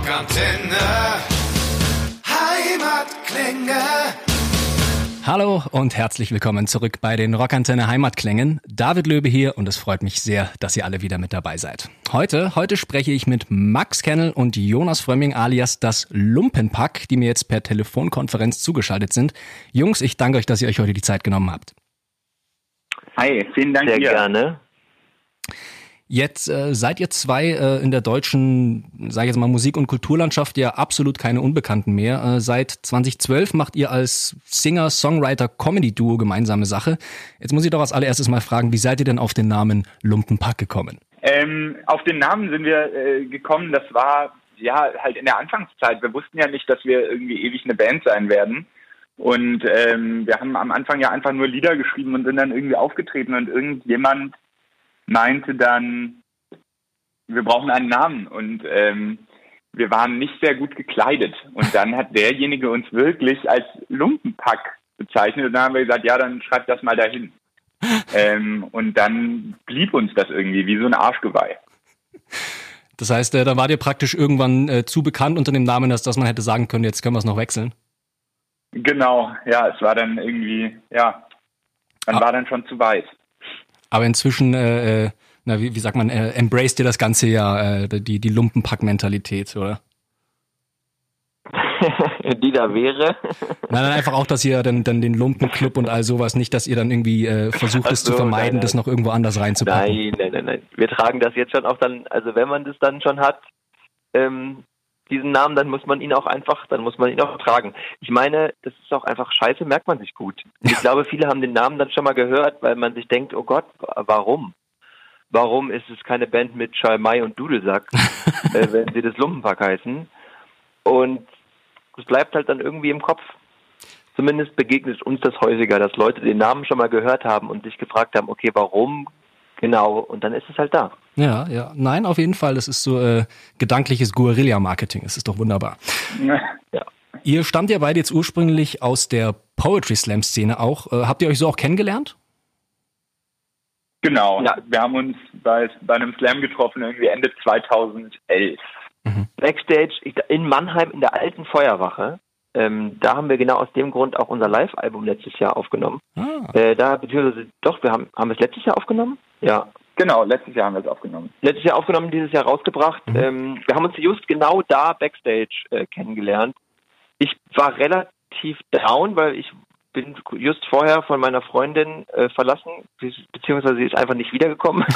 Rockantenne. Heimatklänge. Hallo und herzlich willkommen zurück bei den Rockantenne Heimatklängen. David Löbe hier und es freut mich sehr, dass ihr alle wieder mit dabei seid. Heute, heute spreche ich mit Max Kennel und Jonas Frömming alias das Lumpenpack, die mir jetzt per Telefonkonferenz zugeschaltet sind. Jungs, ich danke euch, dass ihr euch heute die Zeit genommen habt. Hi, vielen Dank Sehr dir. gerne. Jetzt äh, seid ihr zwei äh, in der deutschen, sage ich jetzt mal, Musik- und Kulturlandschaft ja absolut keine Unbekannten mehr. Äh, seit 2012 macht ihr als Singer, Songwriter, Comedy-Duo gemeinsame Sache. Jetzt muss ich doch als allererstes mal fragen, wie seid ihr denn auf den Namen Lumpenpack gekommen? Ähm, auf den Namen sind wir äh, gekommen, das war ja halt in der Anfangszeit. Wir wussten ja nicht, dass wir irgendwie ewig eine Band sein werden. Und ähm, wir haben am Anfang ja einfach nur Lieder geschrieben und sind dann irgendwie aufgetreten und irgendjemand meinte dann, wir brauchen einen Namen und ähm, wir waren nicht sehr gut gekleidet. Und dann hat derjenige uns wirklich als Lumpenpack bezeichnet und dann haben wir gesagt, ja, dann schreibt das mal dahin. ähm, und dann blieb uns das irgendwie wie so ein Arschgeweih. Das heißt, äh, da wart ihr praktisch irgendwann äh, zu bekannt unter dem Namen, dass, dass man hätte sagen können, jetzt können wir es noch wechseln. Genau, ja, es war dann irgendwie, ja, man Ah. war dann schon zu weit. Aber inzwischen, äh, äh, na, wie, wie sagt man, äh, embraced ihr das Ganze ja, äh, die, die Lumpenpack-Mentalität, oder? Die da wäre. Nein, nein, einfach auch, dass ihr dann, dann den Lumpenclub und all sowas, nicht, dass ihr dann irgendwie äh, versucht, Ach es zu so, vermeiden, nein, nein. das noch irgendwo anders reinzupacken. Nein, nein, nein, nein. Wir tragen das jetzt schon auch dann, also wenn man das dann schon hat, ähm, diesen Namen, dann muss man ihn auch einfach, dann muss man ihn auch tragen. Ich meine, das ist auch einfach scheiße, merkt man sich gut. Ich glaube, viele haben den Namen dann schon mal gehört, weil man sich denkt, oh Gott, wa- warum? Warum ist es keine Band mit Schalmei und Dudelsack, äh, wenn sie das Lumpenpack heißen? Und es bleibt halt dann irgendwie im Kopf. Zumindest begegnet uns das häufiger, dass Leute den Namen schon mal gehört haben und sich gefragt haben, okay, warum genau? Und dann ist es halt da. Ja, ja. Nein, auf jeden Fall. Das ist so äh, gedankliches Guerilla-Marketing. Es ist doch wunderbar. Ja. Ihr stammt ja beide jetzt ursprünglich aus der Poetry Slam-Szene auch. Äh, habt ihr euch so auch kennengelernt? Genau, Ja. wir haben uns bei, bei einem Slam getroffen, irgendwie Ende 2011. Backstage ich, in Mannheim in der alten Feuerwache. Ähm, da haben wir genau aus dem Grund auch unser Live-Album letztes Jahr aufgenommen. Ah. Äh, da, beziehungsweise, doch, wir haben, haben wir es letztes Jahr aufgenommen? Ja. Genau, letztes Jahr haben wir es aufgenommen. Letztes Jahr aufgenommen, dieses Jahr rausgebracht. Ähm, wir haben uns just genau da Backstage äh, kennengelernt. Ich war relativ down, weil ich bin just vorher von meiner Freundin äh, verlassen, be- beziehungsweise sie ist einfach nicht wiedergekommen.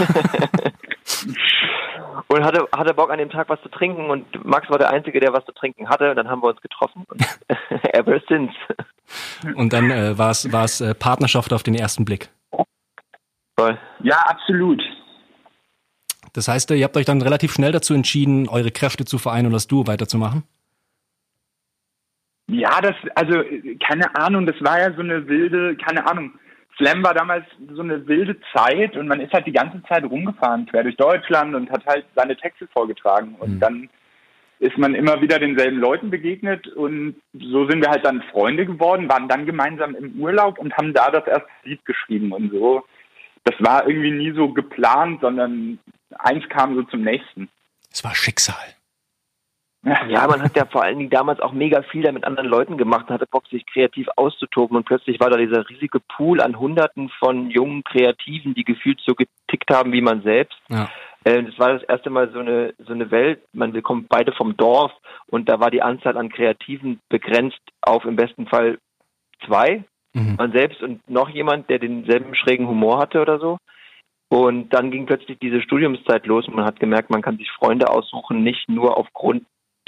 und hatte, hatte Bock an dem Tag was zu trinken und Max war der Einzige, der was zu trinken hatte. Und dann haben wir uns getroffen und ever since. Und dann äh, war es war es äh, Partnerschaft auf den ersten Blick. Voll. Ja, absolut. Das heißt, ihr habt euch dann relativ schnell dazu entschieden, eure Kräfte zu vereinen und das Duo weiterzumachen? Ja, das, also, keine Ahnung, das war ja so eine wilde, keine Ahnung. Slam war damals so eine wilde Zeit und man ist halt die ganze Zeit rumgefahren, quer durch Deutschland und hat halt seine Texte vorgetragen. Und Mhm. dann ist man immer wieder denselben Leuten begegnet und so sind wir halt dann Freunde geworden, waren dann gemeinsam im Urlaub und haben da das erste Lied geschrieben und so. Das war irgendwie nie so geplant, sondern eins kam so zum nächsten. Es war Schicksal. Ja, man hat ja vor allen Dingen damals auch mega viel da mit anderen Leuten gemacht und hatte Bock, sich kreativ auszutoben. Und plötzlich war da dieser riesige Pool an Hunderten von jungen Kreativen, die gefühlt so getickt haben wie man selbst. Ja. Äh, Das war das erste Mal so eine, so eine Welt. Man, wir kommen beide vom Dorf und da war die Anzahl an Kreativen begrenzt auf im besten Fall zwei. Mhm. Man selbst und noch jemand, der denselben schrägen Humor hatte oder so. Und dann ging plötzlich diese Studiumszeit los und man hat gemerkt, man kann sich Freunde aussuchen, nicht nur aufgrund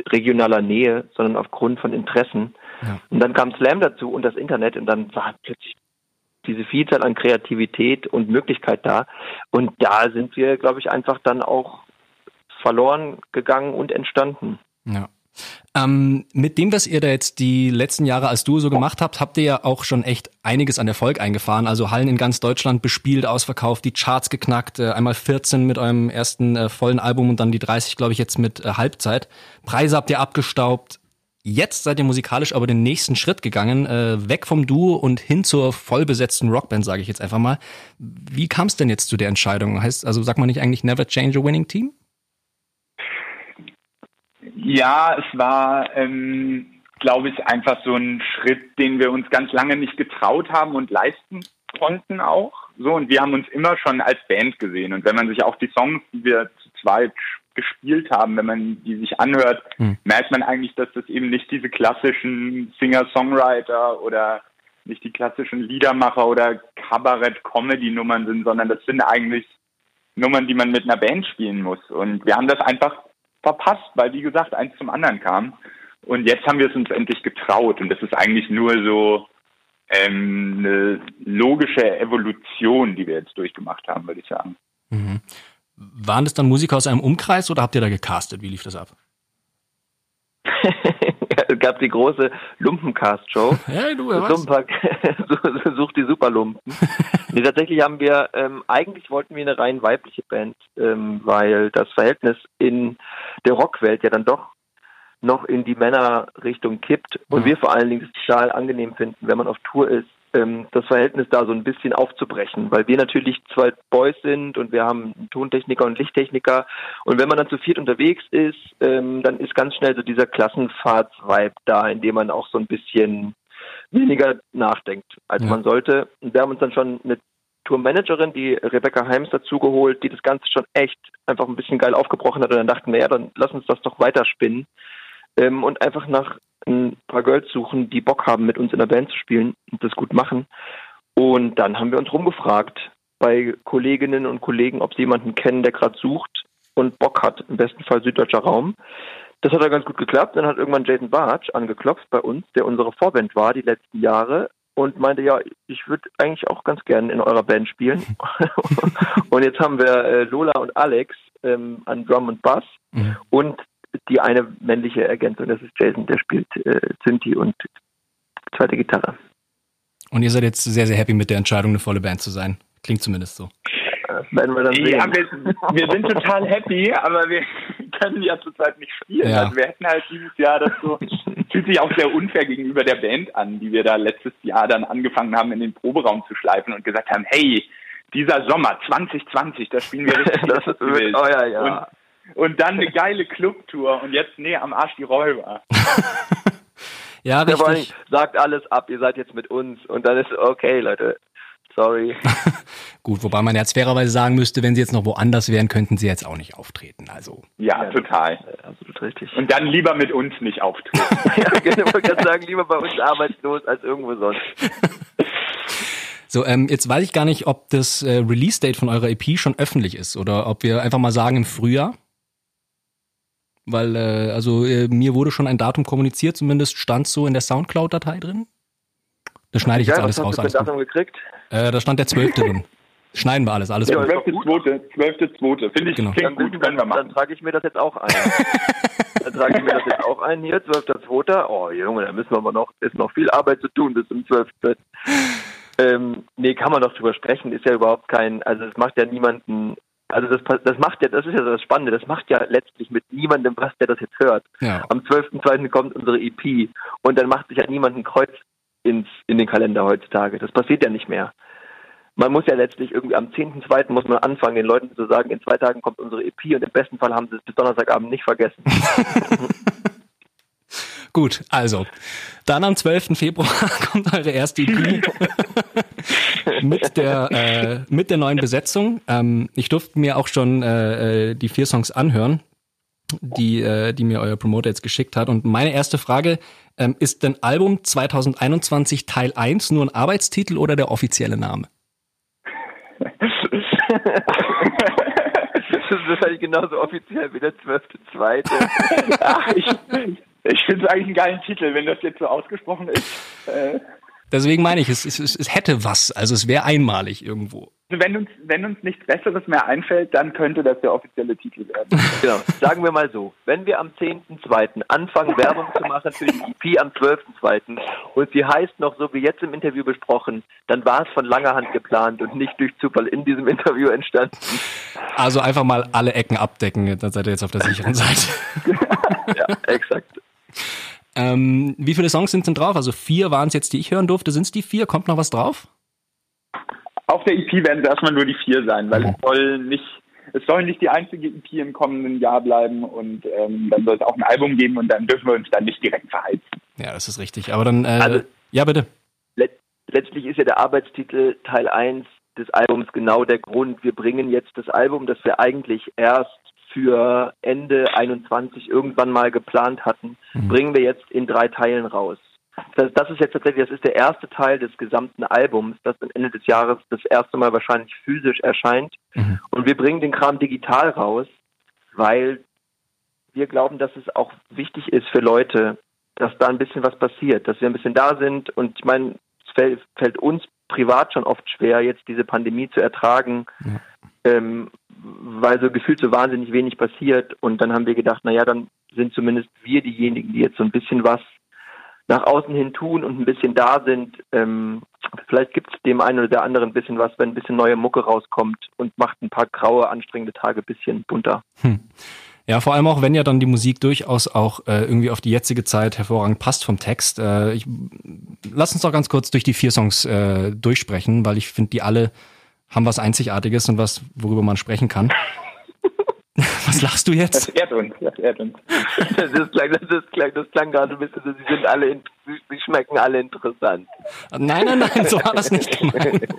regionaler Nähe, sondern aufgrund von Interessen. Ja. Und dann kam Slam dazu und das Internet und dann war plötzlich diese Vielzahl an Kreativität und Möglichkeit da. Und da sind wir, glaube ich, einfach dann auch verloren gegangen und entstanden. Ja. Ähm, mit dem, was ihr da jetzt die letzten Jahre als Duo so gemacht habt, habt ihr ja auch schon echt einiges an Erfolg eingefahren. Also Hallen in ganz Deutschland bespielt, ausverkauft, die Charts geknackt, äh, einmal 14 mit eurem ersten äh, vollen Album und dann die 30, glaube ich, jetzt mit äh, Halbzeit. Preise habt ihr abgestaubt. Jetzt seid ihr musikalisch aber den nächsten Schritt gegangen, äh, weg vom Duo und hin zur vollbesetzten Rockband, sage ich jetzt einfach mal. Wie kam es denn jetzt zu der Entscheidung? Heißt, also sagt man nicht eigentlich never change a winning team? Ja, es war, ähm, glaube ich, einfach so ein Schritt, den wir uns ganz lange nicht getraut haben und leisten konnten auch. So, und wir haben uns immer schon als Band gesehen. Und wenn man sich auch die Songs, die wir zu zweit gespielt haben, wenn man die sich anhört, hm. merkt man eigentlich, dass das eben nicht diese klassischen Singer-Songwriter oder nicht die klassischen Liedermacher oder Kabarett-Comedy-Nummern sind, sondern das sind eigentlich Nummern, die man mit einer Band spielen muss. Und wir haben das einfach verpasst, weil, wie gesagt, eins zum anderen kam. Und jetzt haben wir es uns endlich getraut. Und das ist eigentlich nur so ähm, eine logische Evolution, die wir jetzt durchgemacht haben, würde ich sagen. Mhm. Waren das dann Musiker aus einem Umkreis oder habt ihr da gecastet? Wie lief das ab? gab die große Lumpencast-Show. Hey, du, wer Lumpenpack sucht die Superlumpen. nee, tatsächlich haben wir, ähm, eigentlich wollten wir eine rein weibliche Band, ähm, weil das Verhältnis in der Rockwelt ja dann doch noch in die Männerrichtung kippt und mhm. wir vor allen Dingen es total angenehm finden, wenn man auf Tour ist, ähm, das Verhältnis da so ein bisschen aufzubrechen, weil wir natürlich zwei Boys sind und wir haben einen Tontechniker und Lichttechniker und wenn man dann zu viert unterwegs ist, ähm, dann ist ganz schnell so dieser Klassenfahrtsvibe da, in dem man auch so ein bisschen weniger nachdenkt, als ja. man sollte. Und wir haben uns dann schon eine Tourmanagerin, die Rebecca Heims dazugeholt, die das Ganze schon echt einfach ein bisschen geil aufgebrochen hat und dann dachten wir, ja, dann lass uns das doch weiterspinnen ähm, und einfach nach ein paar Girls suchen, die Bock haben, mit uns in der Band zu spielen und das gut machen. Und dann haben wir uns rumgefragt bei Kolleginnen und Kollegen, ob sie jemanden kennen, der gerade sucht und Bock hat, im besten Fall süddeutscher Raum. Das hat ja ganz gut geklappt. Dann hat irgendwann Jason Bartsch angeklopft bei uns, der unsere Vorband war die letzten Jahre und meinte, ja, ich würde eigentlich auch ganz gerne in eurer Band spielen. und jetzt haben wir äh, Lola und Alex ähm, an Drum und Bass mhm. und die eine männliche Ergänzung, das ist Jason, der spielt äh, Synthi und zweite Gitarre. Und ihr seid jetzt sehr, sehr happy mit der Entscheidung, eine volle Band zu sein. Klingt zumindest so. Das werden wir dann sehen. Ja, wir, wir sind total happy, aber wir können ja zurzeit nicht spielen. Ja. Also wir hätten halt dieses Jahr das so, fühlt sich auch sehr unfair gegenüber der Band an, die wir da letztes Jahr dann angefangen haben, in den Proberaum zu schleifen und gesagt haben, hey, dieser Sommer 2020, da spielen wir richtig das ist, oh ja, ja. Und dann eine geile Clubtour und jetzt, nee, am Arsch die Räuber. ja, richtig. Ja, sagt alles ab, ihr seid jetzt mit uns und dann ist okay, Leute. Sorry. Gut, wobei man jetzt fairerweise sagen müsste, wenn sie jetzt noch woanders wären, könnten sie jetzt auch nicht auftreten. Also. Ja, ja total. Absolut richtig. Und dann lieber mit uns nicht auftreten. ja, genau, ich wollte sagen, lieber bei uns arbeitslos als irgendwo sonst. So, ähm, jetzt weiß ich gar nicht, ob das äh, Release-Date von eurer EP schon öffentlich ist oder ob wir einfach mal sagen im Frühjahr. Weil, äh, also äh, mir wurde schon ein Datum kommuniziert, zumindest stand so in der Soundcloud-Datei drin. Das schneide ich ja, jetzt alles raus. Hast du Datum gekriegt? Äh, da stand der 12. drin. Schneiden wir alles, alles ja, 12.2. 12.2. Finde ich, genau. klingt dann, gut, können wir machen. Dann trage ich mir das jetzt auch ein. dann trage ich mir das jetzt auch ein hier, 12.2. Oh Junge, da müssen wir aber noch, ist noch viel Arbeit zu tun bis zum 12. Ähm, nee, kann man doch drüber sprechen, ist ja überhaupt kein, also es macht ja niemanden also das, das macht ja, das ist ja das Spannende, das macht ja letztlich mit niemandem was, der das jetzt hört. Ja. Am 12.2. kommt unsere EP und dann macht sich ja niemand ein Kreuz ins, in den Kalender heutzutage. Das passiert ja nicht mehr. Man muss ja letztlich irgendwie am 10.2. muss man anfangen, den Leuten zu sagen, in zwei Tagen kommt unsere EP und im besten Fall haben sie es bis Donnerstagabend nicht vergessen. Gut, also, dann am 12. Februar kommt eure erste EP mit, der, äh, mit der neuen Besetzung. Ähm, ich durfte mir auch schon äh, äh, die vier Songs anhören, die, äh, die mir euer Promoter jetzt geschickt hat. Und meine erste Frage, ähm, ist denn Album 2021 Teil 1 nur ein Arbeitstitel oder der offizielle Name? das ist wahrscheinlich genauso offiziell wie der 12.2. Ach, ich, ich finde es eigentlich einen geilen Titel, wenn das jetzt so ausgesprochen ist. Äh. Deswegen meine ich, es, es, es hätte was, also es wäre einmalig irgendwo. Also wenn uns, wenn uns nichts Besseres mehr einfällt, dann könnte das der offizielle Titel werden. Genau. Sagen wir mal so, wenn wir am 10.2. anfangen, Werbung zu machen für die EP am 12.2. und sie heißt noch so wie jetzt im Interview besprochen, dann war es von langer Hand geplant und nicht durch Zufall in diesem Interview entstanden. Also einfach mal alle Ecken abdecken, dann seid ihr jetzt auf der sicheren Seite. ja, exakt. Ähm, wie viele Songs sind denn drauf? Also vier waren es jetzt, die ich hören durfte. Sind es die vier? Kommt noch was drauf? Auf der EP werden es erstmal nur die vier sein, weil mhm. es soll nicht es soll nicht die einzige EP im kommenden Jahr bleiben und ähm, dann soll es auch ein Album geben und dann dürfen wir uns dann nicht direkt verheizen. Ja, das ist richtig. Aber dann, äh, also, ja bitte. Let letztlich ist ja der Arbeitstitel Teil 1 des Albums genau der Grund. Wir bringen jetzt das Album, das wir eigentlich erst für Ende 21 irgendwann mal geplant hatten, mhm. bringen wir jetzt in drei Teilen raus. Das, das ist jetzt tatsächlich, das ist der erste Teil des gesamten Albums, das am Ende des Jahres das erste Mal wahrscheinlich physisch erscheint. Mhm. Und wir bringen den Kram digital raus, weil wir glauben, dass es auch wichtig ist für Leute, dass da ein bisschen was passiert, dass wir ein bisschen da sind. Und ich meine, es fällt, fällt uns privat schon oft schwer, jetzt diese Pandemie zu ertragen, ja. ähm, weil so gefühlt so wahnsinnig wenig passiert. Und dann haben wir gedacht, naja, dann sind zumindest wir diejenigen, die jetzt so ein bisschen was nach außen hin tun und ein bisschen da sind. Ähm, vielleicht gibt es dem einen oder der anderen ein bisschen was, wenn ein bisschen neue Mucke rauskommt und macht ein paar graue, anstrengende Tage ein bisschen bunter. Hm. Ja, vor allem auch, wenn ja dann die Musik durchaus auch äh, irgendwie auf die jetzige Zeit hervorragend passt vom Text. Äh, ich, lass uns doch ganz kurz durch die vier Songs äh, durchsprechen, weil ich finde, die alle haben was Einzigartiges und was, worüber man sprechen kann. Was lachst du jetzt? Das ehrt uns, das ehrt uns. Das, ist, klang, das, ist, klang, das klang gerade ein bisschen so, sie sind alle, sie schmecken alle interessant. Nein, nein, nein, so war das nicht gemeint.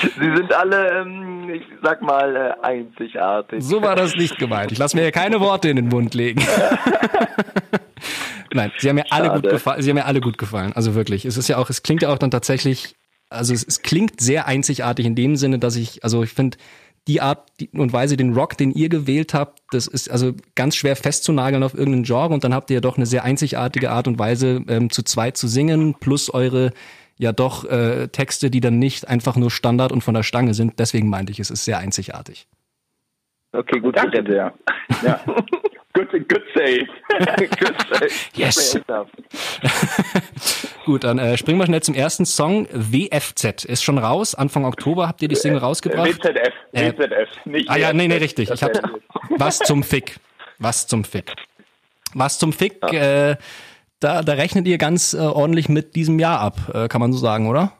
Sie sind alle, ähm, ich sag mal, äh, einzigartig. So war das nicht gemeint. Ich lasse mir hier keine Worte in den Mund legen. Nein, sie haben mir alle gut gefallen. Sie haben mir alle gut gefallen. Also wirklich. Es ist ja auch, es klingt ja auch dann tatsächlich, also es, es klingt sehr einzigartig in dem Sinne, dass ich, also ich finde, die Art und Weise, den Rock, den ihr gewählt habt, das ist also ganz schwer festzunageln auf irgendeinen Genre und dann habt ihr ja doch eine sehr einzigartige Art und Weise, ähm, zu zweit zu singen, plus eure ja doch äh, Texte, die dann nicht einfach nur Standard und von der Stange sind. Deswegen meinte ich, es ist sehr einzigartig. Okay, gut. Danke sehr. Ja. good, good save. good save. Yes. gut, dann äh, springen wir schnell zum ersten Song. WFZ ist schon raus. Anfang Oktober habt ihr die Single rausgebracht. WZF. Äh, WZF. Nicht ah ja, nee, nee, richtig. Ich hab, was zum Fick. Was zum Fick. Was zum Fick. Äh, da, da rechnet ihr ganz äh, ordentlich mit diesem Jahr ab, äh, kann man so sagen, oder?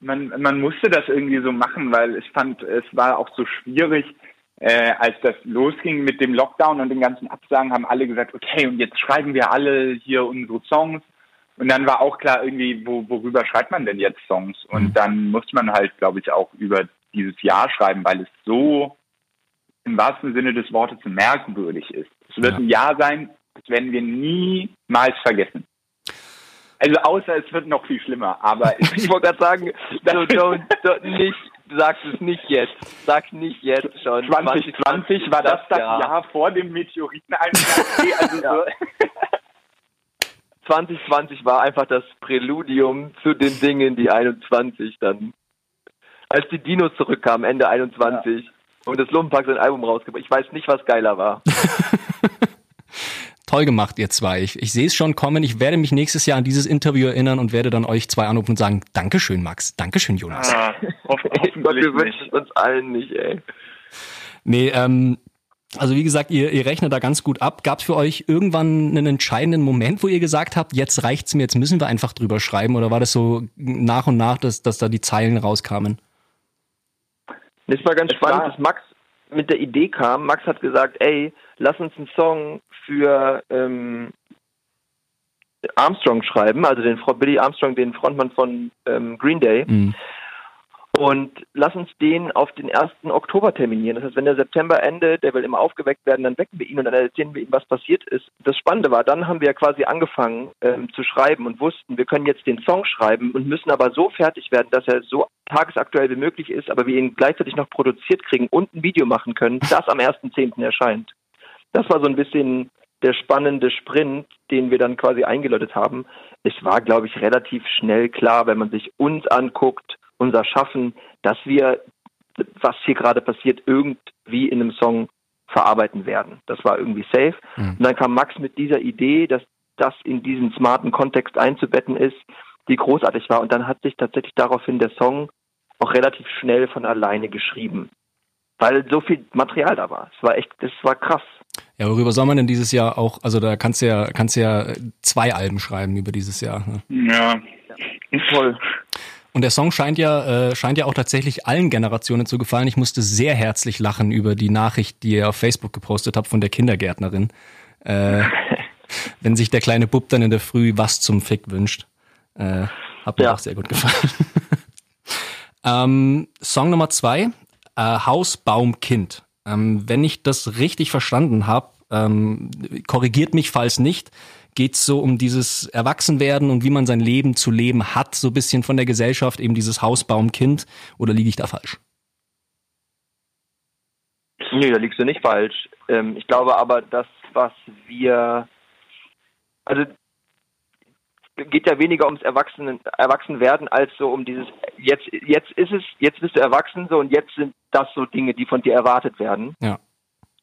Man, man musste das irgendwie so machen, weil ich fand, es war auch so schwierig, äh, als das losging mit dem Lockdown und den ganzen Absagen, haben alle gesagt, okay, und jetzt schreiben wir alle hier unsere Songs. Und dann war auch klar irgendwie, wo, worüber schreibt man denn jetzt Songs? Und mhm. dann musste man halt, glaube ich, auch über dieses Jahr schreiben, weil es so im wahrsten Sinne des Wortes merkwürdig ist. Es wird ja. ein Jahr sein, das werden wir niemals vergessen. Also außer es wird noch viel schlimmer, aber ich wollte gerade sagen, so, don't, don't, nicht, sag es nicht jetzt, sag nicht jetzt schon. 2020 war das das Jahr, Jahr vor dem Meteoriteneinschlag. also ja. 2020 war einfach das Präludium zu den Dingen, die 21 dann, als die Dinos zurückkamen, Ende 21 ja. und das Lumpenpack sein Album rausgebracht. Ich weiß nicht, was geiler war. Toll gemacht, ihr zwei. Ich, ich sehe es schon kommen. Ich werde mich nächstes Jahr an dieses Interview erinnern und werde dann euch zwei anrufen und sagen, Dankeschön, Max. Dankeschön, Jonas. Ah, hoffentlich wir wünschen uns allen nicht, ey. Nee, ähm, also wie gesagt, ihr, ihr rechnet da ganz gut ab. Gab es für euch irgendwann einen entscheidenden Moment, wo ihr gesagt habt, jetzt reicht's mir, jetzt müssen wir einfach drüber schreiben? Oder war das so nach und nach, dass, dass da die Zeilen rauskamen? Das war ganz spannend, dass Max mit der Idee kam. Max hat gesagt, ey, lass uns einen Song für ähm, Armstrong schreiben, also den Billy Armstrong, den Frontmann von ähm, Green Day. Mhm. Und lass uns den auf den 1. Oktober terminieren. Das heißt, wenn der September endet, der will immer aufgeweckt werden, dann wecken wir ihn und dann erzählen wir ihm, was passiert ist. Das Spannende war, dann haben wir quasi angefangen ähm, zu schreiben und wussten, wir können jetzt den Song schreiben und müssen aber so fertig werden, dass er so tagesaktuell wie möglich ist, aber wir ihn gleichzeitig noch produziert kriegen und ein Video machen können, das am 1.10. erscheint. Das war so ein bisschen der spannende Sprint, den wir dann quasi eingeläutet haben. Es war, glaube ich, relativ schnell klar, wenn man sich uns anguckt, unser Schaffen, dass wir, was hier gerade passiert, irgendwie in einem Song verarbeiten werden. Das war irgendwie safe. Mhm. Und dann kam Max mit dieser Idee, dass das in diesen smarten Kontext einzubetten ist, die großartig war. Und dann hat sich tatsächlich daraufhin der Song auch relativ schnell von alleine geschrieben, weil so viel Material da war. Es war echt, es war krass. Ja, worüber soll man denn dieses Jahr auch, also da kannst du ja, kannst du ja zwei Alben schreiben über dieses Jahr. Ne? Ja, voll. Und der Song scheint ja, äh, scheint ja auch tatsächlich allen Generationen zu gefallen. Ich musste sehr herzlich lachen über die Nachricht, die ihr auf Facebook gepostet habt von der Kindergärtnerin. Äh, wenn sich der kleine Bub dann in der Früh was zum Fick wünscht. Äh, hat mir ja. auch sehr gut gefallen. ähm, Song Nummer zwei, äh, Haus, Baum, Kind. Ähm, wenn ich das richtig verstanden habe, ähm, korrigiert mich, falls nicht, geht es so um dieses Erwachsenwerden und wie man sein Leben zu leben hat, so ein bisschen von der Gesellschaft, eben dieses Haus, Baum, Kind, oder liege ich da falsch? Nee, da liegst du nicht falsch. Ähm, ich glaube aber, das, was wir, also geht ja weniger ums Erwachsenen, Erwachsenwerden als so um dieses, jetzt, jetzt ist es, jetzt bist du erwachsen so und jetzt sind das so Dinge, die von dir erwartet werden. Ja.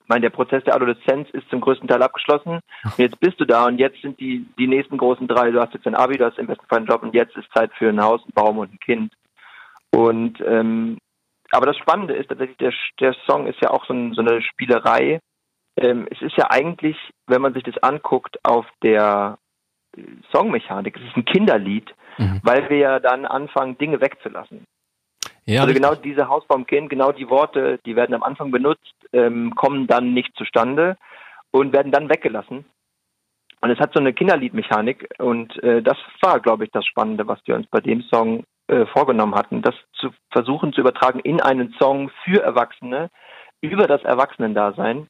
Ich meine, der Prozess der Adoleszenz ist zum größten Teil abgeschlossen. Und jetzt bist du da und jetzt sind die, die nächsten großen drei, du hast jetzt ein Abi, du hast im besten Fall einen Job und jetzt ist Zeit für ein Haus, einen Baum und ein Kind. Und ähm, aber das Spannende ist tatsächlich, der, der Song ist ja auch so, ein, so eine Spielerei. Ähm, es ist ja eigentlich, wenn man sich das anguckt, auf der Songmechanik. Es ist ein Kinderlied, mhm. weil wir ja dann anfangen, Dinge wegzulassen. Ja, also genau diese Hausbaumkind, genau die Worte, die werden am Anfang benutzt, ähm, kommen dann nicht zustande und werden dann weggelassen. Und es hat so eine Kinderliedmechanik und äh, das war, glaube ich, das Spannende, was wir uns bei dem Song äh, vorgenommen hatten, das zu versuchen zu übertragen in einen Song für Erwachsene über das Erwachsenendasein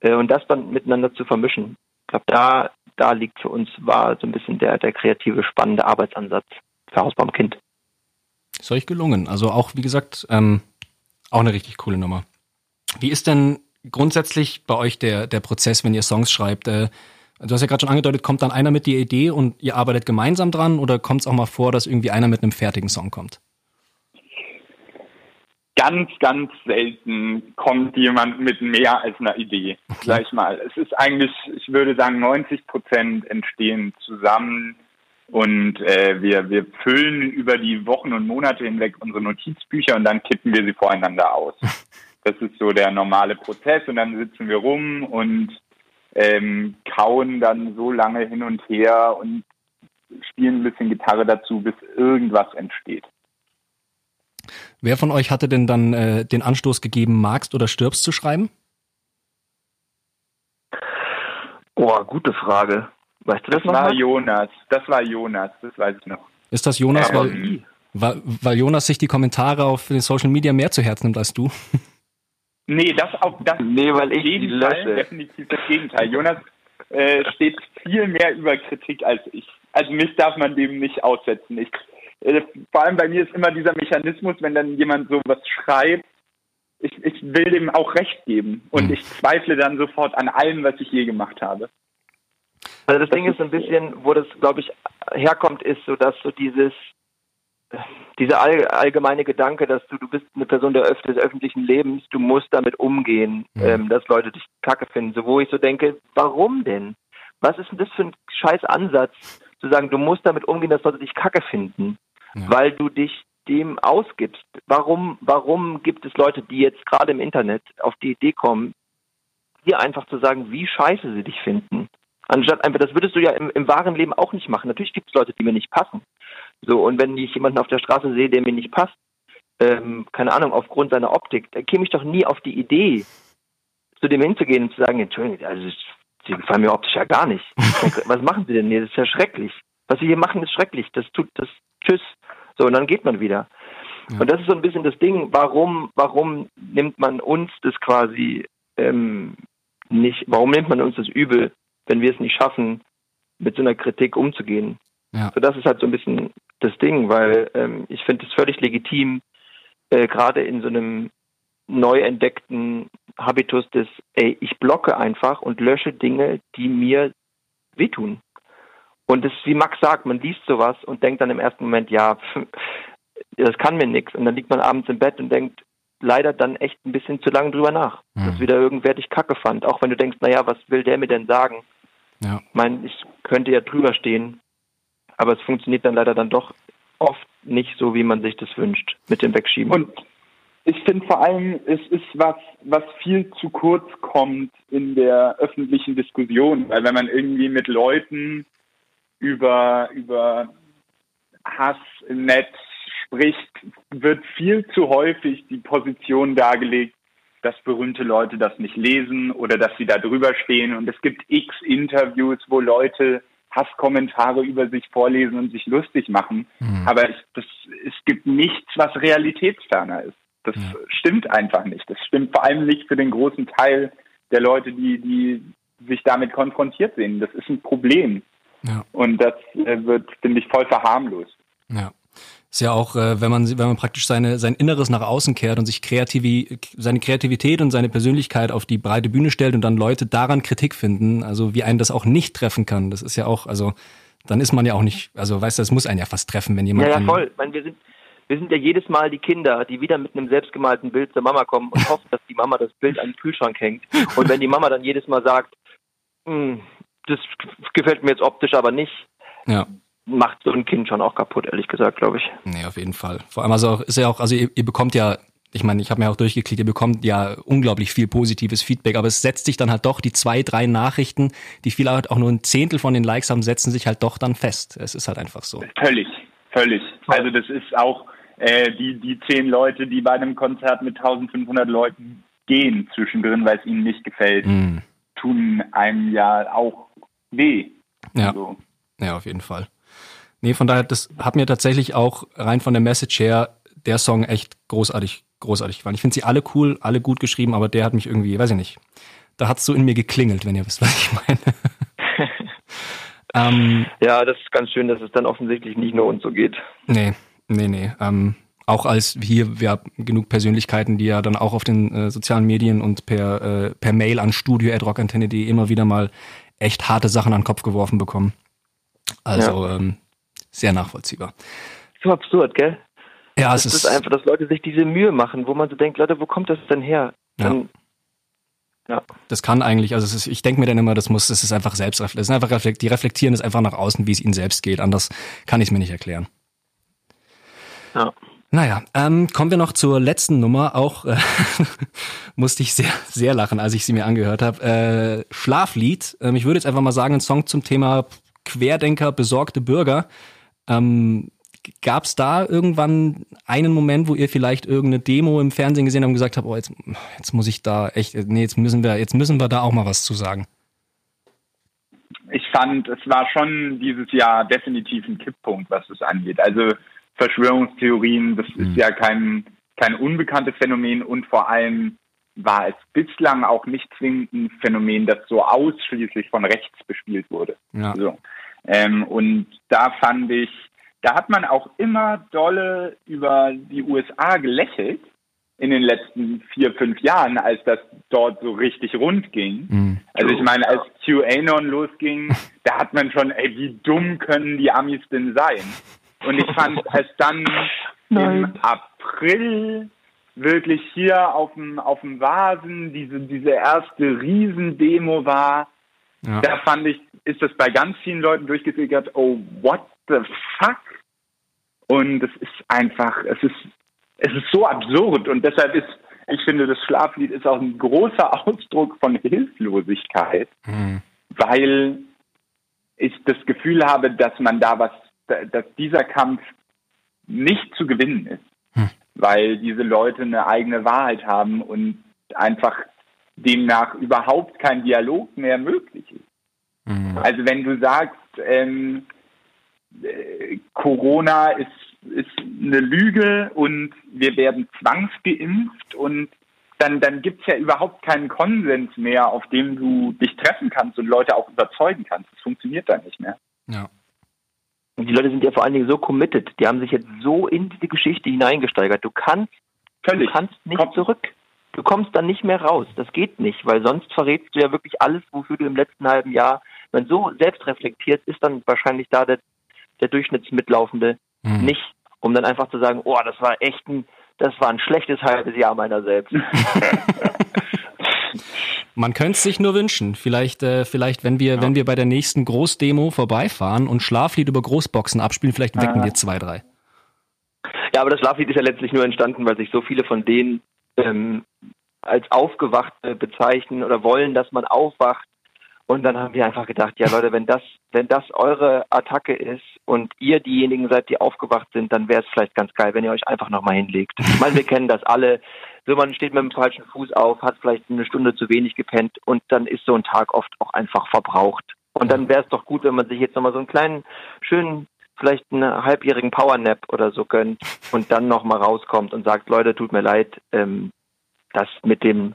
äh, und das dann miteinander zu vermischen. Ich glaube, da da liegt für uns, war so ein bisschen der, der kreative, spannende Arbeitsansatz für Hausbaumkind. Ist euch gelungen. Also auch, wie gesagt, ähm, auch eine richtig coole Nummer. Wie ist denn grundsätzlich bei euch der, der Prozess, wenn ihr Songs schreibt? Äh, du hast ja gerade schon angedeutet, kommt dann einer mit der Idee und ihr arbeitet gemeinsam dran oder kommt es auch mal vor, dass irgendwie einer mit einem fertigen Song kommt? ganz, ganz selten kommt jemand mit mehr als einer Idee, okay. sag ich mal. Es ist eigentlich, ich würde sagen, 90 Prozent entstehen zusammen und äh, wir, wir füllen über die Wochen und Monate hinweg unsere Notizbücher und dann kippen wir sie voreinander aus. Das ist so der normale Prozess und dann sitzen wir rum und ähm, kauen dann so lange hin und her und spielen ein bisschen Gitarre dazu, bis irgendwas entsteht. Wer von euch hatte denn dann äh, den Anstoß gegeben, magst oder stirbst zu schreiben? Oh, gute Frage. Weißt du das, das noch? Das war mal? Jonas. Das war Jonas, das weiß ich noch. Ist das Jonas, weil, weil, weil Jonas sich die Kommentare auf den Social Media mehr zu Herzen nimmt als du? Nee, das auch das nee, weil ich die lösche. definitiv das Gegenteil. Jonas äh, steht viel mehr über Kritik als ich. Also mich darf man dem nicht aussetzen. Ich äh, vor allem bei mir ist immer dieser Mechanismus, wenn dann jemand sowas schreibt, ich, ich will dem auch recht geben und mhm. ich zweifle dann sofort an allem, was ich je gemacht habe. Also das, das Ding ist so ein bisschen, wo das, glaube ich, herkommt, ist so, dass so dieses, dieser all, allgemeine Gedanke, dass du, du bist eine Person der, des öffentlichen Lebens, du musst damit umgehen, mhm. ähm, dass Leute dich kacke finden. So, wo ich so denke, warum denn? Was ist denn das für ein scheiß Ansatz, zu sagen, du musst damit umgehen, dass Leute dich kacke finden? ja. weil du dich dem ausgibst. Warum, warum gibt es Leute, die jetzt gerade im Internet auf die Idee kommen, dir einfach zu sagen, wie scheiße sie dich finden? Anstatt einfach, das würdest du ja im, im wahren Leben auch nicht machen. Natürlich gibt es Leute, die mir nicht passen. So, und wenn ich jemanden auf der Straße sehe, der mir nicht passt, ähm, keine Ahnung, aufgrund seiner Optik, da käme ich doch nie auf die Idee, zu dem hinzugehen und zu sagen, Entschuldigung, also sie gefallen mir optisch ja gar nicht. Was machen sie denn hier? Das ist ja schrecklich. Was sie hier machen, ist schrecklich. Das tut, das, tschüss. So, und dann geht man wieder. Ja. Und das ist so ein bisschen das Ding, warum, warum nimmt man uns das quasi ähm, nicht, warum nimmt man uns das übel, wenn wir es nicht schaffen, mit so einer Kritik umzugehen? Ja. So, das ist halt so ein bisschen das Ding, weil ähm, ich finde es völlig legitim, äh, gerade in so einem neu entdeckten Habitus des, ey, ich blocke einfach und lösche Dinge, die mir wehtun. Und es, wie Max sagt, man liest sowas und denkt dann im ersten Moment, ja, das kann mir nichts. Und dann liegt man abends im Bett und denkt leider dann echt ein bisschen zu lange drüber nach, mhm. dass wieder irgendwer dich kacke fand. Auch wenn du denkst, naja, was will der mir denn sagen? Ja. Ich meine, ich könnte ja drüber stehen, aber es funktioniert dann leider dann doch oft nicht so, wie man sich das wünscht, mit dem Wegschieben. Und ich finde vor allem, es ist was, was viel zu kurz kommt in der öffentlichen Diskussion, weil wenn man irgendwie mit Leuten über, über Hass im Netz spricht, wird viel zu häufig die Position dargelegt, dass berühmte Leute das nicht lesen oder dass sie da drüber stehen. Und es gibt x Interviews, wo Leute Hasskommentare über sich vorlesen und sich lustig machen. Mhm. Aber es, das, es gibt nichts, was realitätsferner ist. Das ja. stimmt einfach nicht. Das stimmt vor allem nicht für den großen Teil der Leute, die, die sich damit konfrontiert sehen. Das ist ein Problem. Ja. Und das äh, wird, finde ich, voll verharmlost. Ja. Ist ja auch, äh, wenn man, wenn man praktisch seine, sein Inneres nach außen kehrt und sich kreativ, seine Kreativität und seine Persönlichkeit auf die breite Bühne stellt und dann Leute daran Kritik finden, also wie einen das auch nicht treffen kann. Das ist ja auch, also, dann ist man ja auch nicht, also weißt du, das muss einen ja fast treffen, wenn jemand. Ja, ja voll. Ich meine, wir sind, wir sind ja jedes Mal die Kinder, die wieder mit einem selbstgemalten Bild zur Mama kommen und hoffen, dass die Mama das Bild an den Kühlschrank hängt. Und wenn die Mama dann jedes Mal sagt, hm, das gefällt mir jetzt optisch aber nicht, ja macht so ein Kind schon auch kaputt, ehrlich gesagt, glaube ich. Nee, auf jeden Fall. Vor allem also ist ja auch, also ihr, ihr bekommt ja, ich meine, ich habe mir auch durchgeklickt, ihr bekommt ja unglaublich viel positives Feedback, aber es setzt sich dann halt doch, die zwei, drei Nachrichten, die vielleicht auch nur ein Zehntel von den Likes haben, setzen sich halt doch dann fest. Es ist halt einfach so. Völlig, völlig. Also das ist auch äh, die, die zehn Leute, die bei einem Konzert mit 1500 Leuten gehen zwischendrin, weil es ihnen nicht gefällt, mm. tun einem ja auch weh. Ja. Also. Ja, auf jeden Fall. Nee, von daher, das hat mir tatsächlich auch rein von der Message her der Song echt großartig, großartig gefallen. Ich finde sie alle cool, alle gut geschrieben, aber der hat mich irgendwie, weiß ich nicht, da hat es so in mir geklingelt, wenn ihr wisst, was ich meine. ähm, ja, das ist ganz schön, dass es dann offensichtlich nicht nur uns so geht. Nee, nee, nee. Ähm, auch als hier, wir haben genug Persönlichkeiten, die ja dann auch auf den äh, sozialen Medien und per, äh, per Mail an studio.rockantenne.de immer wieder mal echt harte Sachen an den Kopf geworfen bekommen. Also ja. ähm, sehr nachvollziehbar. So absurd, gell? Ja, es ist, ist einfach, dass Leute sich diese Mühe machen, wo man so denkt, Leute, wo kommt das denn her? Dann, ja. ja. Das kann eigentlich, also ist, ich denke mir dann immer, das muss, das ist einfach selbst, das ist einfach reflekt, die reflektieren es einfach nach außen, wie es ihnen selbst geht. Anders kann ich es mir nicht erklären. Ja. Naja, ähm, kommen wir noch zur letzten Nummer. Auch äh, musste ich sehr, sehr lachen, als ich sie mir angehört habe. Äh, Schlaflied. Ähm, ich würde jetzt einfach mal sagen, ein Song zum Thema Querdenker, besorgte Bürger. Ähm, Gab es da irgendwann einen Moment, wo ihr vielleicht irgendeine Demo im Fernsehen gesehen habt und gesagt habt, oh, jetzt, jetzt muss ich da echt, nee, jetzt müssen wir, jetzt müssen wir da auch mal was zu sagen? Ich fand, es war schon dieses Jahr definitiv ein Kipppunkt, was es angeht. Also Verschwörungstheorien, das mhm. ist ja kein, kein unbekanntes Phänomen und vor allem war es bislang auch nicht zwingend ein Phänomen, das so ausschließlich von rechts bespielt wurde. Ja. So. Ähm, und da fand ich, da hat man auch immer dolle über die USA gelächelt in den letzten vier, fünf Jahren, als das dort so richtig rund ging. Mhm. Also ich meine, als QAnon losging, da hat man schon, ey, wie dumm können die Amis denn sein? Und ich fand es dann im April wirklich hier auf dem, auf dem Vasen, diese, diese erste Riesendemo war, ja. da fand ich, ist das bei ganz vielen Leuten durchgesickert, oh, what the fuck? Und es ist einfach, es ist, es ist so absurd und deshalb ist, ich finde, das Schlaflied ist auch ein großer Ausdruck von Hilflosigkeit, mhm. weil ich das Gefühl habe, dass man da was, dass dieser Kampf nicht zu gewinnen ist weil diese Leute eine eigene Wahrheit haben und einfach demnach überhaupt kein Dialog mehr möglich ist. Mhm. Also wenn du sagst, ähm, äh, Corona ist, ist eine Lüge und wir werden zwangsgeimpft und dann, dann gibt es ja überhaupt keinen Konsens mehr, auf dem du dich treffen kannst und Leute auch überzeugen kannst. Das funktioniert dann nicht mehr. Ja. Und die Leute sind ja vor allen Dingen so committed. Die haben sich jetzt so in diese Geschichte hineingesteigert. Du kannst, Völlig. du kannst nicht Komm. zurück. Du kommst dann nicht mehr raus. Das geht nicht, weil sonst verrätst du ja wirklich alles, wofür du im letzten halben Jahr, wenn so selbst reflektiert, ist dann wahrscheinlich da der, der Durchschnittsmitlaufende mhm. nicht, um dann einfach zu sagen, oh, das war echt ein, das war ein schlechtes halbes Jahr meiner selbst. Man könnte es sich nur wünschen. Vielleicht, äh, vielleicht, wenn wir, ja. wenn wir bei der nächsten Großdemo vorbeifahren und Schlaflied über Großboxen abspielen, vielleicht wecken ja. wir zwei, drei. Ja, aber das Schlaflied ist ja letztlich nur entstanden, weil sich so viele von denen ähm, als aufgewacht bezeichnen oder wollen, dass man aufwacht Und dann haben wir einfach gedacht, ja Leute, wenn das, wenn das eure Attacke ist und ihr diejenigen seid, die aufgewacht sind, dann wäre es vielleicht ganz geil, wenn ihr euch einfach nochmal hinlegt. Ich meine, wir kennen das alle. So, man steht mit dem falschen Fuß auf, hat vielleicht eine Stunde zu wenig gepennt und dann ist so ein Tag oft auch einfach verbraucht. Und dann wäre es doch gut, wenn man sich jetzt nochmal so einen kleinen, schönen, vielleicht einen halbjährigen Powernap oder so gönnt und dann nochmal rauskommt und sagt, Leute, tut mir leid, ähm, das mit dem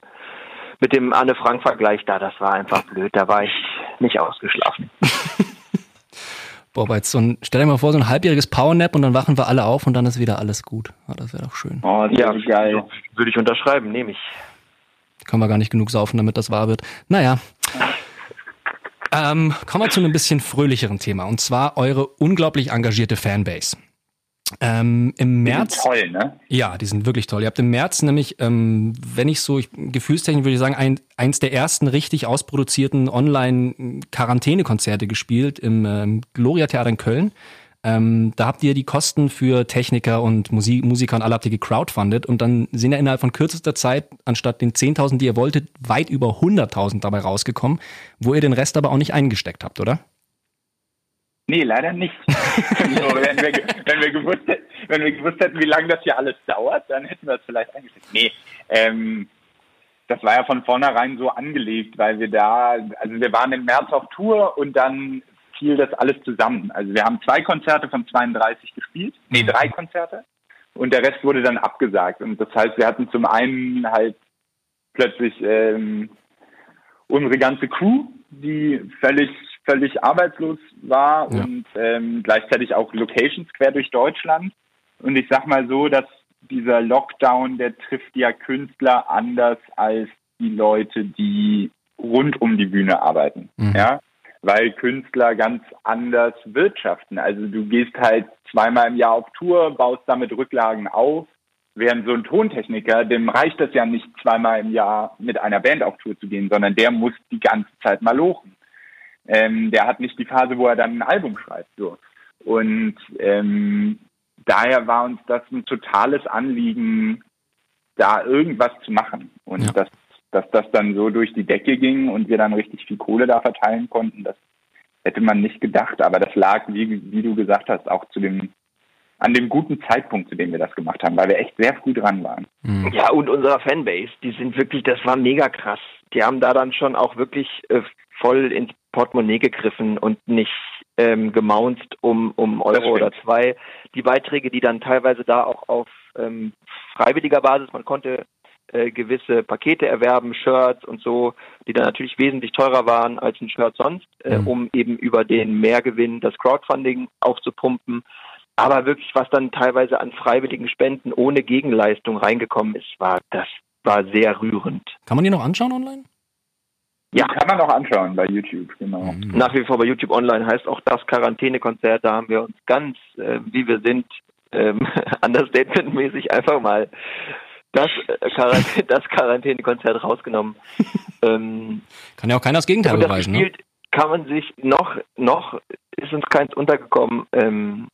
mit dem Anne-Frank-Vergleich da, das war einfach blöd. Da war ich nicht ausgeschlafen. Boah, aber jetzt so ein, stell dir mal vor, so ein halbjähriges Powernap und dann wachen wir alle auf und dann ist wieder alles gut. Ja, das wäre doch schön. Oh, ja, geil. Würde ich unterschreiben, nehme ich. Können wir gar nicht genug saufen, damit das wahr wird. Naja. Ähm, kommen wir zu einem bisschen fröhlicheren Thema und zwar eure unglaublich engagierte Fanbase. Ähm, Im März. Die sind toll, ne? Ja, die sind wirklich toll. Ihr habt im März nämlich, ähm, wenn ich so, ich, gefühlstechnisch würde ich sagen, ein, eins der ersten richtig ausproduzierten Online-Quarantäne-Konzerte gespielt im ähm, Gloria Theater in Köln. Ähm, da habt ihr die Kosten für Techniker und Musik, Musiker und alle habt ihr gecrowdfundet und dann sind ja innerhalb von kürzester Zeit anstatt den 10.000, die ihr wolltet, weit über 100.000 dabei rausgekommen, wo ihr den Rest aber auch nicht eingesteckt habt, oder? Nee, leider nicht. so, wenn, wir, wenn, wir gewusst, wenn wir gewusst hätten, wie lange das hier alles dauert, dann hätten wir es vielleicht eingesteckt. Nee, ähm, das war ja von vornherein so angelegt, weil wir da, also wir waren im März auf Tour und dann fiel das alles zusammen. Also wir haben zwei Konzerte von 32 gespielt, nee, drei Konzerte und der Rest wurde dann abgesagt. Und das heißt, wir hatten zum einen halt plötzlich ähm, unsere ganze Crew, die völlig völlig arbeitslos war ja. und ähm, gleichzeitig auch Locations quer durch Deutschland. Und ich sag mal so, dass dieser Lockdown, der trifft ja Künstler anders als die Leute, die rund um die Bühne arbeiten. Mhm. Ja, weil Künstler ganz anders wirtschaften. Also du gehst halt zweimal im Jahr auf Tour, baust damit Rücklagen auf, während so ein Tontechniker, dem reicht das ja nicht zweimal im Jahr mit einer Band auf Tour zu gehen, sondern der muss die ganze Zeit mal lochen ähm, der hat nicht die Phase, wo er dann ein Album schreibt. So. Und ähm, daher war uns das ein totales Anliegen, da irgendwas zu machen. Und ja. dass, dass das dann so durch die Decke ging und wir dann richtig viel Kohle da verteilen konnten, das hätte man nicht gedacht. Aber das lag, wie, wie du gesagt hast, auch zu dem an dem guten Zeitpunkt, zu dem wir das gemacht haben, weil wir echt sehr früh dran waren. Mhm. Ja, und unserer Fanbase, die sind wirklich, das war mega krass. Die haben da dann schon auch wirklich äh, voll ins Portemonnaie gegriffen und nicht ähm, gemaunzt um, um Euro oder zwei. Die Beiträge, die dann teilweise da auch auf ähm, freiwilliger Basis, man konnte äh, gewisse Pakete erwerben, Shirts und so, die dann natürlich wesentlich teurer waren als ein Shirt sonst, äh, mhm. um eben über den Mehrgewinn das Crowdfunding aufzupumpen. Aber wirklich, was dann teilweise an freiwilligen Spenden ohne Gegenleistung reingekommen ist, war das war sehr rührend. Kann man die noch anschauen online? Ja. Die kann man noch anschauen bei YouTube, genau. Mhm. Nach wie vor bei YouTube online heißt auch das Quarantänekonzert. Da haben wir uns ganz, äh, wie wir sind, ähm, understatement-mäßig einfach mal das, äh, Quarantäne, das Quarantänekonzert rausgenommen. ähm, kann ja auch keiner das Gegenteil beweisen. Ne? Kann man sich noch, noch ist uns keins untergekommen, ähm,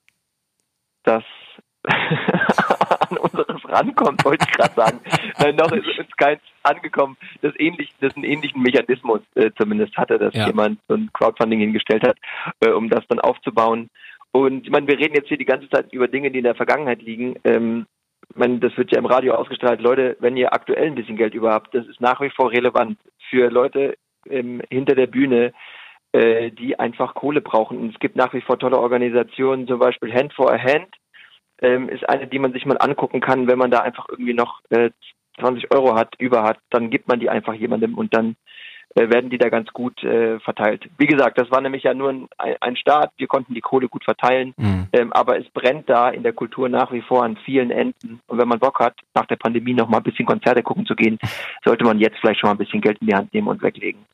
dass an unseres rankommt, wollte ich gerade sagen. Nein, noch ist uns keins angekommen, das ähnlich, das einen ähnlichen Mechanismus äh, zumindest hatte, dass ja. jemand so ein Crowdfunding hingestellt hat, äh, um das dann aufzubauen. Und ich meine, wir reden jetzt hier die ganze Zeit über Dinge, die in der Vergangenheit liegen. Ähm, meine, das wird ja im Radio ausgestrahlt. Leute, wenn ihr aktuell ein bisschen Geld über habt, das ist nach wie vor relevant für Leute ähm, hinter der Bühne, äh, die einfach Kohle brauchen. Und es gibt nach wie vor tolle Organisationen, zum Beispiel Hand for a Hand, ähm, ist eine, die man sich mal angucken kann, wenn man da einfach irgendwie noch äh, 20 Euro hat, über hat, dann gibt man die einfach jemandem und dann werden die da ganz gut äh, verteilt. Wie gesagt, das war nämlich ja nur ein, ein Start, wir konnten die Kohle gut verteilen, mhm. ähm, aber es brennt da in der Kultur nach wie vor an vielen Enden und wenn man Bock hat, nach der Pandemie noch mal ein bisschen Konzerte gucken zu gehen, sollte man jetzt vielleicht schon mal ein bisschen Geld in die Hand nehmen und weglegen.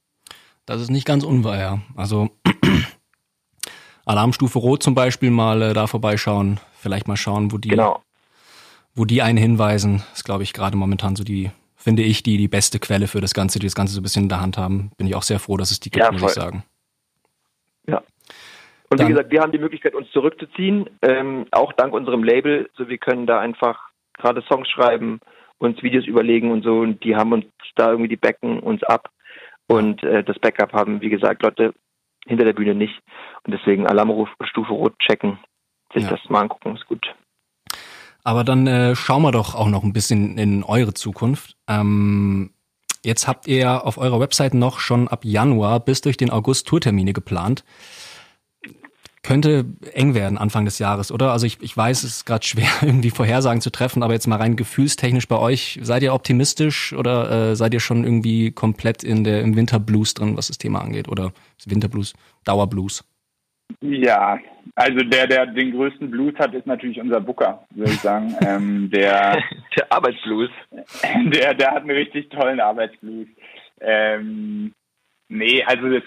Das ist nicht ganz unwahr, ja. Also Alarmstufe Rot zum Beispiel mal äh, da vorbeischauen, vielleicht mal schauen, wo die, genau. wo die einen hinweisen, ist glaube ich gerade momentan so die, finde ich, die, die beste Quelle für das Ganze, die das Ganze so ein bisschen in der Hand haben. Bin ich auch sehr froh, dass es die gibt, ja, muss ich sagen. Ja. Und Dann, wie gesagt, wir haben die Möglichkeit, uns zurückzuziehen, ähm, auch dank unserem Label. So, wir können da einfach gerade Songs schreiben, uns Videos überlegen und so. Und die haben uns da irgendwie die Becken uns ab. Und äh, das Backup haben, wie gesagt, Leute hinter der Bühne nicht. Und deswegen Alarmruf Stufe Rot checken, sich ja. das mal angucken, ist gut. Aber dann äh, schauen wir doch auch noch ein bisschen in eure Zukunft. Ähm, jetzt habt ihr auf eurer Website noch schon ab Januar bis durch den August Tourtermine geplant könnte eng werden Anfang des Jahres, oder? Also ich, ich weiß, es ist gerade schwer, irgendwie Vorhersagen zu treffen, aber jetzt mal rein gefühlstechnisch bei euch, seid ihr optimistisch oder äh, seid ihr schon irgendwie komplett in der im Winterblues drin, was das Thema angeht? Oder Winterblues, Dauerblues? Ja, also der, der den größten Blues hat, ist natürlich unser Booker, würde ich sagen. ähm, der, der Arbeitsblues. Der, der hat einen richtig tollen Arbeitsblues. Ähm, nee, also das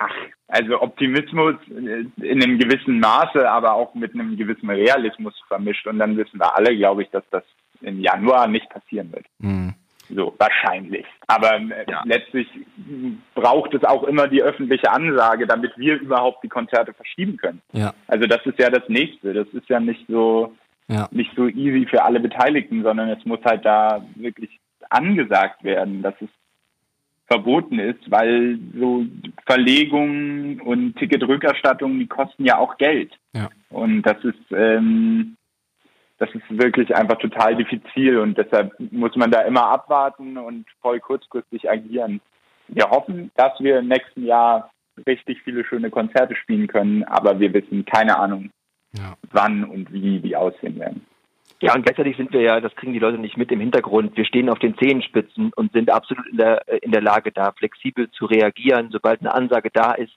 Ach, also Optimismus in einem gewissen Maße, aber auch mit einem gewissen Realismus vermischt. Und dann wissen wir alle, glaube ich, dass das im Januar nicht passieren wird. Mhm. So, wahrscheinlich. Aber äh, ja. letztlich braucht es auch immer die öffentliche Ansage, damit wir überhaupt die Konzerte verschieben können. Ja. Also das ist ja das Nächste. Das ist ja nicht so, ja. nicht so easy für alle Beteiligten, sondern es muss halt da wirklich angesagt werden, dass es verboten ist, weil so Verlegungen und Ticketrückerstattungen, die kosten ja auch Geld. Ja. Und das ist ähm, das ist wirklich einfach total diffizil und deshalb muss man da immer abwarten und voll kurzfristig agieren. Wir hoffen, dass wir im nächsten Jahr richtig viele schöne Konzerte spielen können, aber wir wissen keine Ahnung, ja. wann und wie die aussehen werden. Ja, und gleichzeitig sind wir ja, das kriegen die Leute nicht mit im Hintergrund. Wir stehen auf den Zehenspitzen und sind absolut in der, äh, in der Lage, da flexibel zu reagieren, sobald eine Ansage da ist.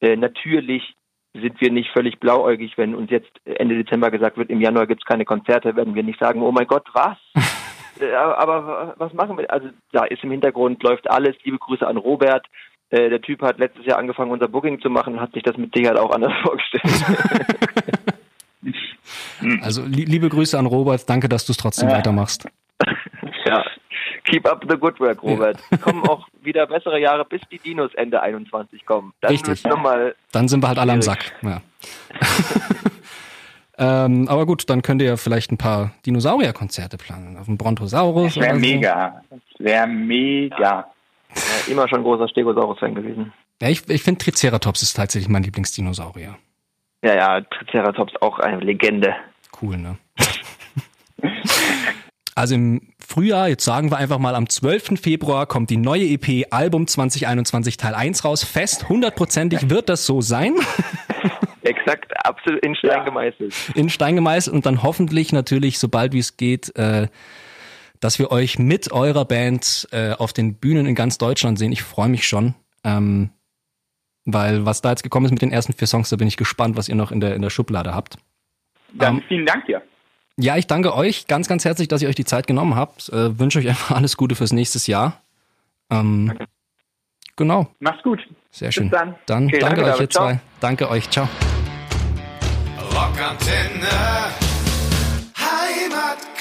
Äh, natürlich sind wir nicht völlig blauäugig, wenn uns jetzt Ende Dezember gesagt wird, im Januar gibt es keine Konzerte, werden wir nicht sagen, oh mein Gott, was? Äh, aber was machen wir? Also da ist im Hintergrund, läuft alles. Liebe Grüße an Robert. Äh, der Typ hat letztes Jahr angefangen, unser Booking zu machen, hat sich das mit Sicherheit auch anders vorgestellt. Also liebe Grüße an Robert, danke, dass du es trotzdem ja. weitermachst. Ja, keep up the good work, Robert. Ja. Kommen auch wieder bessere Jahre, bis die Dinos Ende 21 kommen. Dann Richtig. Dann sind wir halt alle am Sack. Ja. ähm, aber gut, dann könnt ihr vielleicht ein paar Dinosaurierkonzerte planen. Auf dem Brontosaurus. Das wäre mega. Das wäre mega. Ja. Ja, immer schon großer Stegosaurus-Fan gewesen. Ja, ich, ich finde Triceratops ist tatsächlich mein Lieblingsdinosaurier. Ja, ja, Triceratops auch eine Legende. Cool, ne? Also im Frühjahr, jetzt sagen wir einfach mal am 12. Februar kommt die neue EP Album 2021 Teil 1 raus. Fest, hundertprozentig wird das so sein. Exakt, absolut in Stein ja. gemeißelt. In Stein gemeißelt und dann hoffentlich natürlich, sobald wie es geht, äh, dass wir euch mit eurer Band äh, auf den Bühnen in ganz Deutschland sehen. Ich freue mich schon. Ähm, weil was da jetzt gekommen ist mit den ersten vier Songs, da bin ich gespannt, was ihr noch in der, in der Schublade habt. Dann ähm, vielen Dank dir. Ja, ich danke euch ganz, ganz herzlich, dass ihr euch die Zeit genommen habt. Äh, wünsche euch einfach alles Gute fürs nächste Jahr. Ähm, danke. Genau. Mach's gut. Sehr schön. Bis dann. Dann okay, danke, danke euch ihr zwei. Danke euch. Ciao. Rockantenne.